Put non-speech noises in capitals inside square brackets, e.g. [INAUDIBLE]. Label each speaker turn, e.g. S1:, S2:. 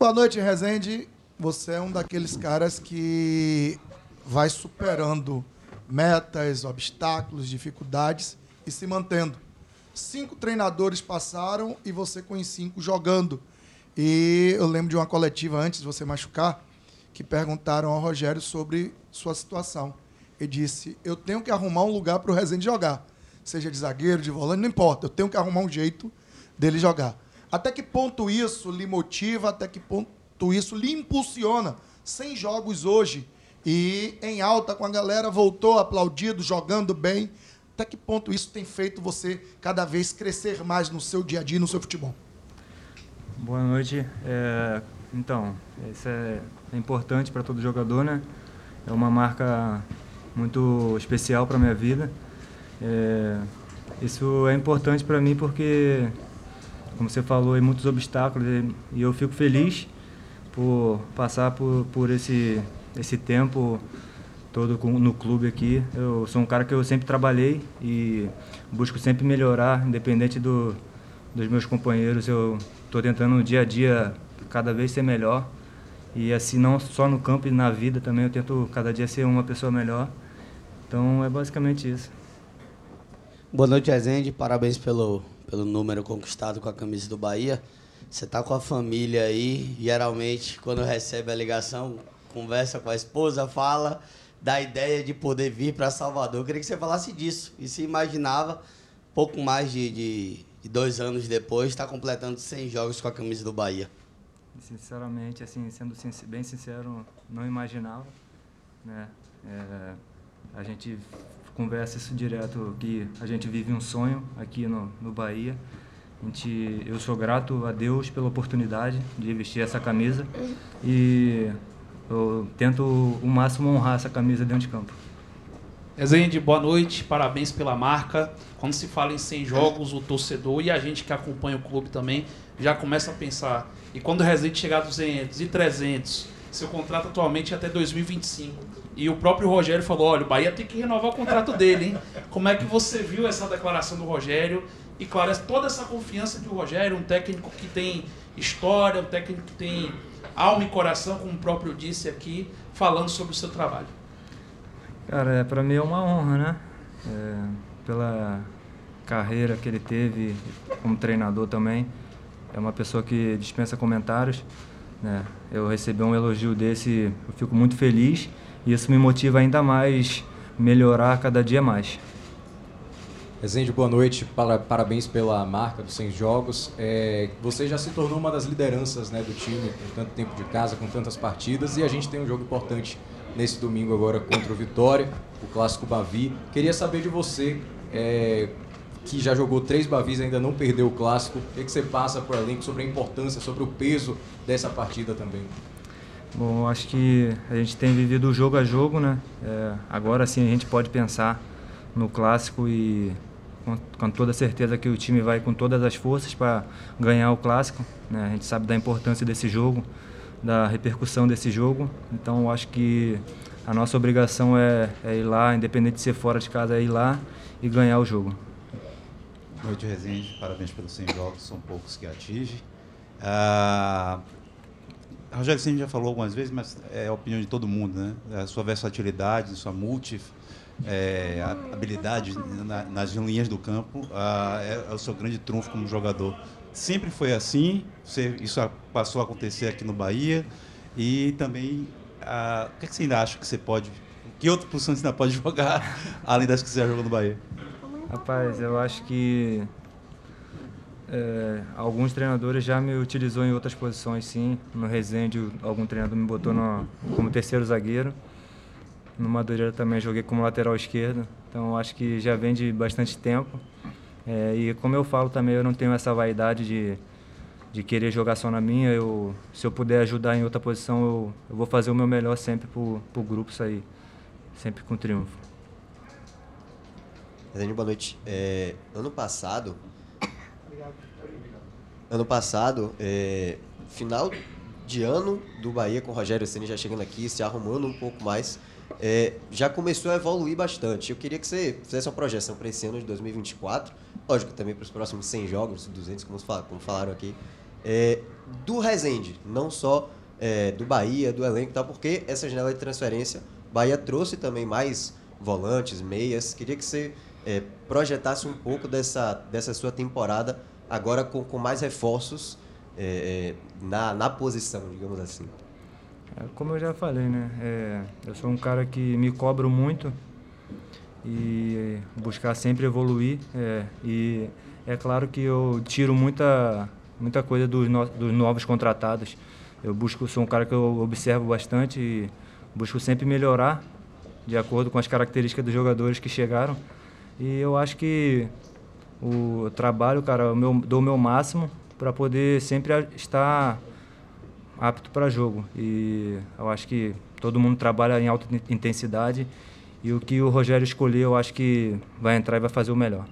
S1: Boa noite, Rezende. Você é um daqueles caras que vai superando metas, obstáculos, dificuldades e se mantendo. Cinco treinadores passaram e você com os cinco jogando. E eu lembro de uma coletiva antes de você machucar que perguntaram ao Rogério sobre sua situação. Ele disse: Eu tenho que arrumar um lugar para o Rezende jogar. Seja de zagueiro, de volante, não importa. Eu tenho que arrumar um jeito dele jogar. Até que ponto isso lhe motiva? Até que ponto isso lhe impulsiona? Sem jogos hoje e em alta com a galera, voltou aplaudido, jogando bem. Até que ponto isso tem feito você cada vez crescer mais no seu dia a dia, no seu futebol?
S2: Boa noite. É, então, isso é, é importante para todo jogador, né? É uma marca muito especial para minha vida. É, isso é importante para mim porque, como você falou, tem muitos obstáculos e eu fico feliz por passar por, por esse, esse tempo todo no clube aqui. Eu sou um cara que eu sempre trabalhei e busco sempre melhorar, independente do, dos meus companheiros. Eu estou tentando no dia a dia cada vez ser melhor. E assim, não só no campo e na vida também, eu tento cada dia ser uma pessoa melhor. Então é basicamente isso.
S3: Boa noite, Rezende. Parabéns pelo, pelo número conquistado com a camisa do Bahia. Você está com a família aí, geralmente, quando recebe a ligação, conversa com a esposa, fala da ideia de poder vir para Salvador. Eu queria que você falasse disso. E se imaginava, pouco mais de, de, de dois anos depois, estar tá completando 100 jogos com a camisa do Bahia.
S2: Sinceramente, assim, sendo bem sincero, não imaginava. Né? É, a gente conversa isso direto, que a gente vive um sonho aqui no, no Bahia. A gente, eu sou grato a Deus pela oportunidade de vestir essa camisa e eu tento o máximo honrar essa camisa dentro de campo.
S4: Rezende, boa noite, parabéns pela marca. Quando se fala em 100 jogos, o torcedor e a gente que acompanha o clube também já começa a pensar. E quando o Rezende chegar a 200 e 300, seu contrato atualmente é até 2025. E o próprio Rogério falou: olha, o Bahia tem que renovar o contrato dele, hein? Como é que você viu essa declaração do Rogério? E claro, toda essa confiança de Rogério, um técnico que tem história, um técnico que tem alma e coração, como o próprio disse aqui, falando sobre o seu trabalho.
S2: Cara, é, para mim é uma honra, né? É, pela carreira que ele teve como treinador também. É uma pessoa que dispensa comentários. Né? Eu recebi um elogio desse, eu fico muito feliz e isso me motiva ainda mais melhorar cada dia mais.
S5: Rezende, boa noite. Parabéns pela marca dos 100 jogos. É, você já se tornou uma das lideranças né, do time, com tanto tempo de casa, com tantas partidas, e a gente tem um jogo importante nesse domingo agora contra o Vitória, o Clássico Bavi. Queria saber de você, é, que já jogou três Bavis e ainda não perdeu o Clássico, o que, que você passa para o elenco sobre a importância, sobre o peso dessa partida também?
S2: Bom, acho que a gente tem vivido jogo a jogo, né? É, agora sim a gente pode pensar no clássico e com, com, toda certeza que o time vai com todas as forças para ganhar o clássico. Né? A gente sabe da importância desse jogo, da repercussão desse jogo. Então acho que a nossa obrigação é, é, ir lá, independente de ser fora de casa, é ir lá e ganhar o jogo.
S6: Noite, Rezende. Parabéns pelos 100 jogos, são poucos que atinge. Ah, Rogério Ceni já falou algumas vezes, mas é a opinião de todo mundo, né? A sua versatilidade, sua multi é, habilidade na, nas linhas do campo ah, é, é, o seu grande trunfo como jogador. Sempre foi assim, você, isso passou a acontecer aqui no Bahia e também ah, o que, é que você ainda acha que você pode, que outra posição você ainda pode [LAUGHS] jogar além das que você já jogou no Bahia?
S2: Rapaz, eu acho que é, alguns treinadores já me utilizou em outras posições, sim. No Resende, algum treinador me botou no, como terceiro zagueiro. No Madureira também joguei como lateral esquerdo. Então acho que já vem de bastante tempo. É, e como eu falo também, eu não tenho essa vaidade de, de querer jogar só na minha. Eu, se eu puder ajudar em outra posição, eu, eu vou fazer o meu melhor sempre para o grupo sair sempre com triunfo.
S7: Resende, boa noite. É, ano passado, ano passado, é, final de ano do Bahia com o Rogério Ceni já chegando aqui, se arrumando um pouco mais, é, já começou a evoluir bastante. Eu queria que você fizesse uma projeção para esse ano de 2024, lógico, também para os próximos 100 jogos, 200, como, como falaram aqui. é, do Resende, não só é, do Bahia, do elenco e tal, porque essa janela de transferência, Bahia trouxe também mais volantes, meias. Queria que você é, projetasse um pouco dessa, dessa sua temporada, agora com, com mais reforços é, é, na, na posição, digamos assim.
S2: É, como eu já falei, né? É, eu sou um cara que me cobro muito e buscar sempre evoluir. é, e é claro que eu tiro muita, muita coisa dos, no- dos novos contratados. Eu busco, sou um cara que eu observo bastante e busco sempre melhorar de acordo com as características dos jogadores que chegaram. E eu acho que o trabalho, cara, eu meu, dou o meu máximo para poder sempre estar apto para jogo. E eu acho que todo mundo trabalha em alta intensidade e o que o Rogério escolher, eu acho que vai entrar e vai fazer o melhor.